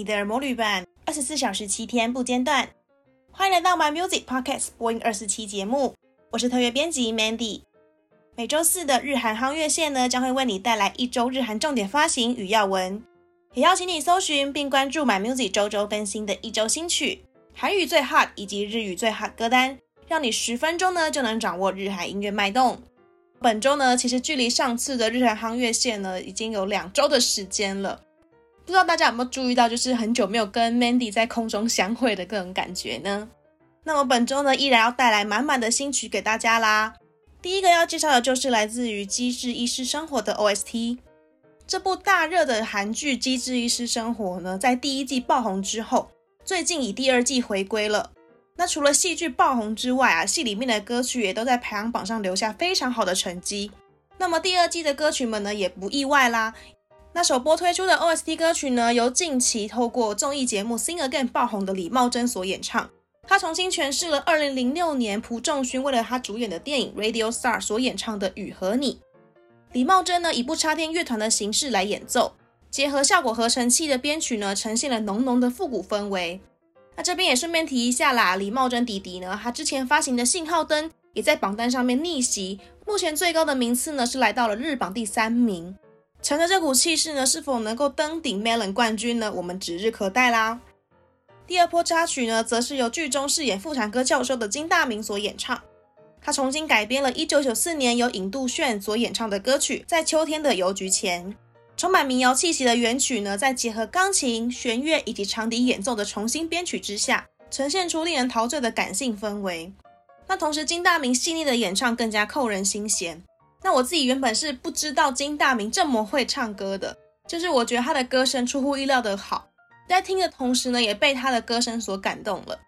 你的耳膜旅伴，二十四小时七天不间断。欢迎来到 My Music Podcast 播音二四七节目，我是特约编辑 Mandy。每周四的日韩夯乐线呢，将会为你带来一周日韩重点发行与要闻，也邀请你搜寻并关注 My Music 周周更新的一周新曲、韩语最 hot 以及日语最 hot 歌单，让你十分钟呢就能掌握日韩音乐脉动。本周呢，其实距离上次的日韩夯乐线呢，已经有两周的时间了。不知道大家有没有注意到，就是很久没有跟 Mandy 在空中相会的各种感觉呢？那么本周呢，依然要带来满满的新曲给大家啦。第一个要介绍的就是来自于《机智医师生活》的 OST。这部大热的韩剧《机智医师生活》呢，在第一季爆红之后，最近以第二季回归了。那除了戏剧爆红之外啊，戏里面的歌曲也都在排行榜上留下非常好的成绩。那么第二季的歌曲们呢，也不意外啦。那首播推出的 OST 歌曲呢，由近期透过综艺节目《Sing Again》爆红的李茂贞所演唱。她重新诠释了2006年朴仲勋为了她主演的电影《Radio Star》所演唱的《雨和你》。李茂贞呢，以不插电乐团的形式来演奏，结合效果合成器的编曲呢，呈现了浓浓的复古氛围。那这边也顺便提一下啦，李茂贞弟弟呢，他之前发行的《信号灯》也在榜单上面逆袭，目前最高的名次呢，是来到了日榜第三名。乘着这股气势呢，是否能够登顶 Melon 冠军呢？我们指日可待啦。第二波插曲呢，则是由剧中饰演妇产科教授的金大明所演唱。他重新改编了1994年由尹杜炫所演唱的歌曲《在秋天的邮局前》，充满民谣气息的原曲呢，在结合钢琴、弦乐以及长笛演奏的重新编曲之下，呈现出令人陶醉的感性氛围。那同时，金大明细腻的演唱更加扣人心弦。那我自己原本是不知道金大明这么会唱歌的，就是我觉得他的歌声出乎意料的好，在听的同时呢，也被他的歌声所感动了。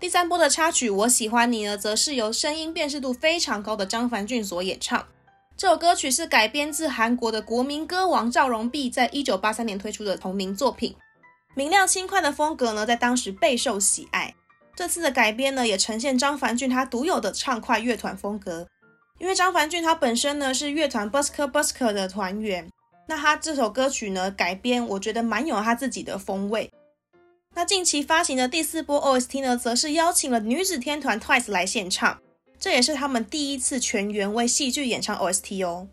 第三波的插曲《我喜欢你》呢，则是由声音辨识度非常高的张凡俊所演唱。这首歌曲是改编自韩国的国民歌王赵荣弼在一九八三年推出的同名作品，明亮轻快的风格呢，在当时备受喜爱。这次的改编呢，也呈现张凡俊他独有的畅快乐团风格。因为张凡俊他本身呢是乐团 Busker Busker 的团员，那他这首歌曲呢改编，我觉得蛮有他自己的风味。那近期发行的第四波 OST 呢，则是邀请了女子天团 Twice 来献唱，这也是他们第一次全员为戏剧演唱 OST 哦。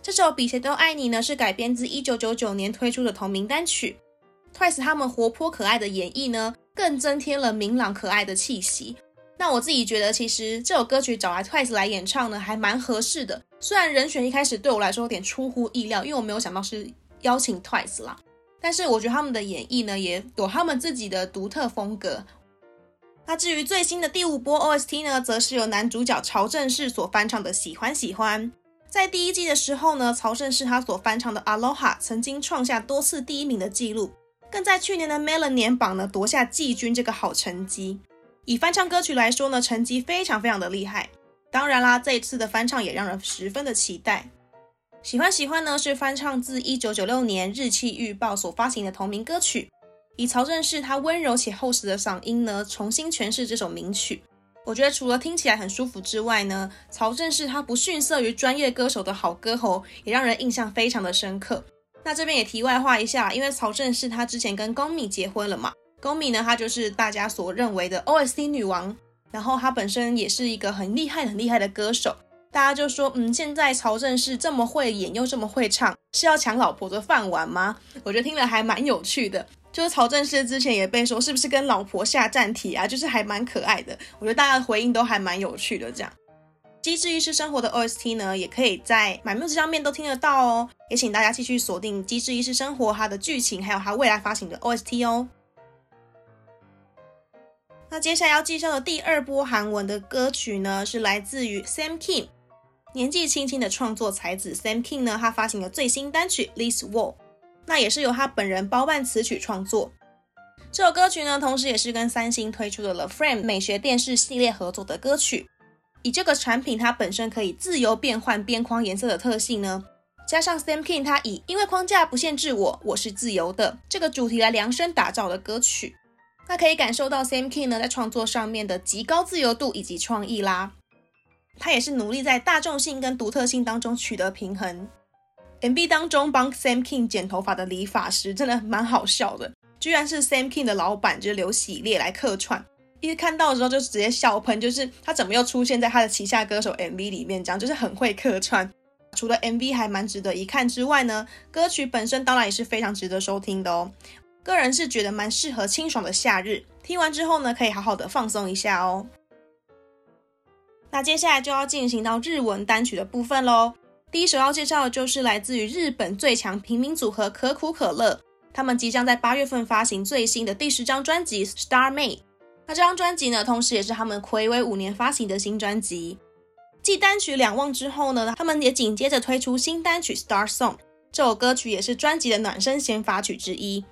这首比谁都爱你呢，是改编自1999年推出的同名单曲，Twice 他们活泼可爱的演绎呢，更增添了明朗可爱的气息。那我自己觉得，其实这首歌曲找来 Twice 来演唱呢，还蛮合适的。虽然人选一开始对我来说有点出乎意料，因为我没有想到是邀请 Twice 啦，但是我觉得他们的演绎呢，也有他们自己的独特风格。那至于最新的第五波 OST 呢，则是由男主角曹正奭所翻唱的《喜欢喜欢》。在第一季的时候呢，曹正奭他所翻唱的《Aloha》曾经创下多次第一名的纪录，更在去年的 Melon 年榜呢夺下季军这个好成绩。以翻唱歌曲来说呢，成绩非常非常的厉害。当然啦，这一次的翻唱也让人十分的期待。喜欢喜欢呢，是翻唱自一九九六年《日气预报》所发行的同名歌曲，以曹正奭他温柔且厚实的嗓音呢，重新诠释这首名曲。我觉得除了听起来很舒服之外呢，曹正奭他不逊色于专业歌手的好歌喉，也让人印象非常的深刻。那这边也题外话一下，因为曹正奭他之前跟高敏结婚了嘛。高米呢，她就是大家所认为的 OST 女王，然后她本身也是一个很厉害、很厉害的歌手。大家就说，嗯，现在曹正奭这么会演又这么会唱，是要抢老婆的饭碗吗？我觉得听了还蛮有趣的。就是曹正奭之前也被说是不是跟老婆下战帖啊，就是还蛮可爱的。我觉得大家的回应都还蛮有趣的。这样，机智医师生活的 OST 呢，也可以在 MyMusic 上面都听得到哦。也请大家继续锁定机智医师生活它的剧情，还有它未来发行的 OST 哦。那接下来要介绍的第二波韩文的歌曲呢，是来自于 Sam Kim，年纪轻轻的创作才子 Sam Kim 呢，他发行了最新单曲《This Wall，》，那也是由他本人包办词曲创作。这首歌曲呢，同时也是跟三星推出的 The Frame 美学电视系列合作的歌曲。以这个产品它本身可以自由变换边框颜色的特性呢，加上 Sam Kim 他以因为框架不限制我，我是自由的这个主题来量身打造的歌曲。那可以感受到 Sam Kim 呢在创作上面的极高自由度以及创意啦。他也是努力在大众性跟独特性当中取得平衡。MV 当中帮 Sam Kim 剪头发的理发师真的蛮好笑的，居然是 Sam King 的老板，就是刘喜烈来客串。一看到的时候就直接笑喷，就是他怎么又出现在他的旗下歌手 MV 里面？这样就是很会客串。除了 MV 还蛮值得一看之外呢，歌曲本身当然也是非常值得收听的哦。个人是觉得蛮适合清爽的夏日，听完之后呢，可以好好的放松一下哦。那接下来就要进行到日文单曲的部分喽。第一首要介绍的就是来自于日本最强平民组合可苦可乐，他们即将在八月份发行最新的第十张专辑《Star Made》。那这张专辑呢，同时也是他们睽违五年发行的新专辑。继单曲两忘之后呢，他们也紧接着推出新单曲《Star Song》。这首歌曲也是专辑的暖身先发曲之一，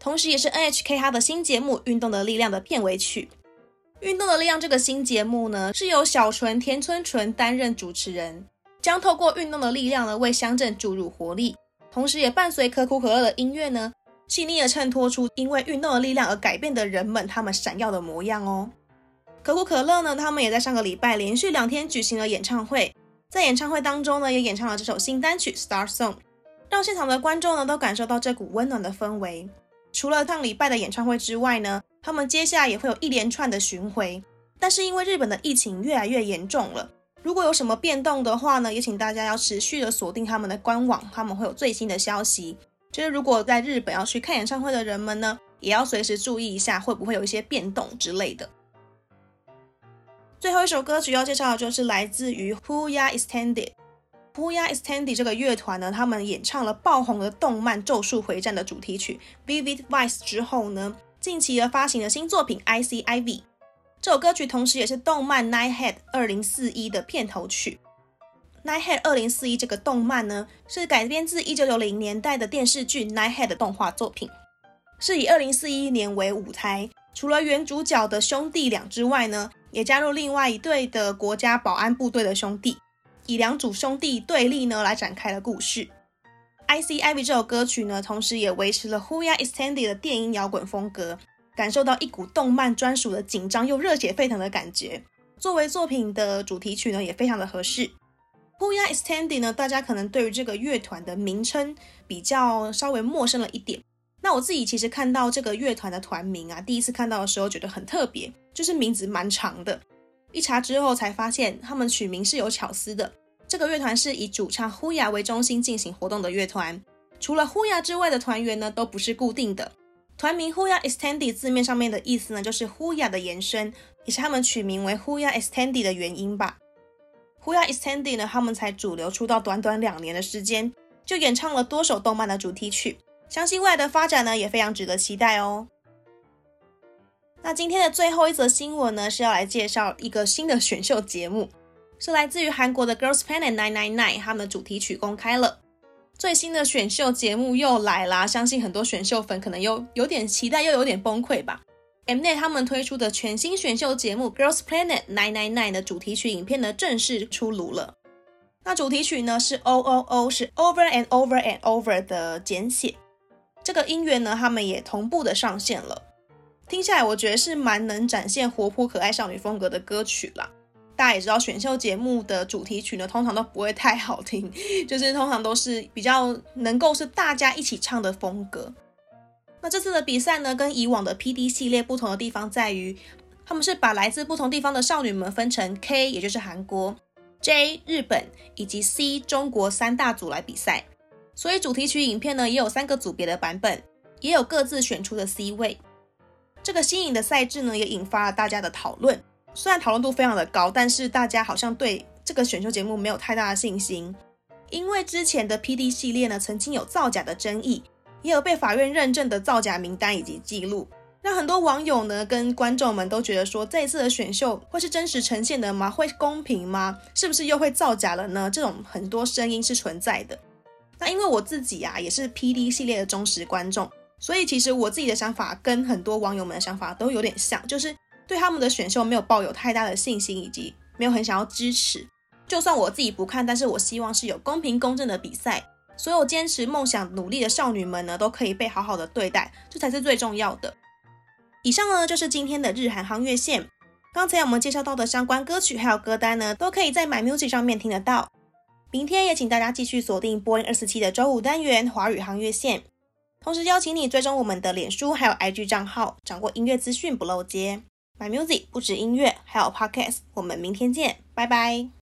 同时也是 NHK 它的新节目《运动的力量》的片尾曲。《运动的力量》这个新节目呢，是由小纯田村纯担任主持人，将透过运动的力量呢，为乡镇注入活力，同时也伴随可苦可乐的音乐呢。细腻的衬托出因为运动的力量而改变的人们，他们闪耀的模样哦。可口可乐呢，他们也在上个礼拜连续两天举行了演唱会，在演唱会当中呢，也演唱了这首新单曲《Star Song》，让现场的观众呢都感受到这股温暖的氛围。除了上礼拜的演唱会之外呢，他们接下来也会有一连串的巡回。但是因为日本的疫情越来越严重了，如果有什么变动的话呢，也请大家要持续的锁定他们的官网，他们会有最新的消息。就是如果在日本要去看演唱会的人们呢，也要随时注意一下会不会有一些变动之类的。最后一首歌曲要介绍的就是来自于 Who Ya Extended。Huya Extended 这个乐团呢，他们演唱了爆红的动漫《咒术回战》的主题曲《Vivid Vice》之后呢，近期而发行了新作品《I C I V》。这首歌曲同时也是动漫《Nighthead 二零四一》的片头曲。《Nighthead 二零四一》这个动漫呢，是改编自一九九零年代的电视剧《Nighthead》的动画作品，是以二零四一年为舞台。除了原主角的兄弟俩之外呢，也加入另外一队的国家保安部队的兄弟，以两组兄弟对立呢来展开了故事。《Icy Ivy》这首歌曲呢，同时也维持了 Huya Extended 的电音摇滚风格，感受到一股动漫专属的紧张又热血沸腾的感觉。作为作品的主题曲呢，也非常的合适。Huya Extended 呢，大家可能对于这个乐团的名称比较稍微陌生了一点。那我自己其实看到这个乐团的团名啊，第一次看到的时候觉得很特别，就是名字蛮长的。一查之后才发现，他们取名是有巧思的。这个乐团是以主唱呼雅为中心进行活动的乐团，除了呼雅之外的团员呢，都不是固定的。团名 Huya Extended 字面上面的意思呢，就是 Huya 的延伸，也是他们取名为 Huya Extended 的原因吧。Huya Extended 呢，他们才主流出道短短两年的时间，就演唱了多首动漫的主题曲，相信未来的发展呢，也非常值得期待哦。那今天的最后一则新闻呢，是要来介绍一个新的选秀节目，是来自于韩国的 Girls Planet 999，他们的主题曲公开了。最新的选秀节目又来啦，相信很多选秀粉可能又有点期待，又有点崩溃吧。Mnet 他们推出的全新选秀节目《Girls Planet 999》的主题曲影片呢，正式出炉了。那主题曲呢是 O O O，是 Over and Over and Over 的简写。这个音乐呢，他们也同步的上线了。听下来，我觉得是蛮能展现活泼可爱少女风格的歌曲啦。大家也知道，选秀节目的主题曲呢，通常都不会太好听，就是通常都是比较能够是大家一起唱的风格。那这次的比赛呢，跟以往的 PD 系列不同的地方在于，他们是把来自不同地方的少女们分成 K，也就是韩国、J 日本以及 C 中国三大组来比赛。所以主题曲影片呢，也有三个组别的版本，也有各自选出的 C 位。这个新颖的赛制呢，也引发了大家的讨论。虽然讨论度非常的高，但是大家好像对这个选秀节目没有太大的信心，因为之前的 PD 系列呢，曾经有造假的争议。也有被法院认证的造假名单以及记录，让很多网友呢跟观众们都觉得说，这一次的选秀会是真实呈现的吗？会公平吗？是不是又会造假了呢？这种很多声音是存在的。那因为我自己啊也是 PD 系列的忠实观众，所以其实我自己的想法跟很多网友们的想法都有点像，就是对他们的选秀没有抱有太大的信心，以及没有很想要支持。就算我自己不看，但是我希望是有公平公正的比赛。所有坚持梦想、努力的少女们呢，都可以被好好的对待，这才是最重要的。以上呢，就是今天的日韩航月线。刚才我们介绍到的相关歌曲还有歌单呢，都可以在 My Music 上面听得到。明天也请大家继续锁定播音二四七的周五单元华语航月线。同时邀请你追踪我们的脸书还有 IG 账号，掌握音乐资讯不漏接。My Music 不止音乐，还有 Podcast。我们明天见，拜拜。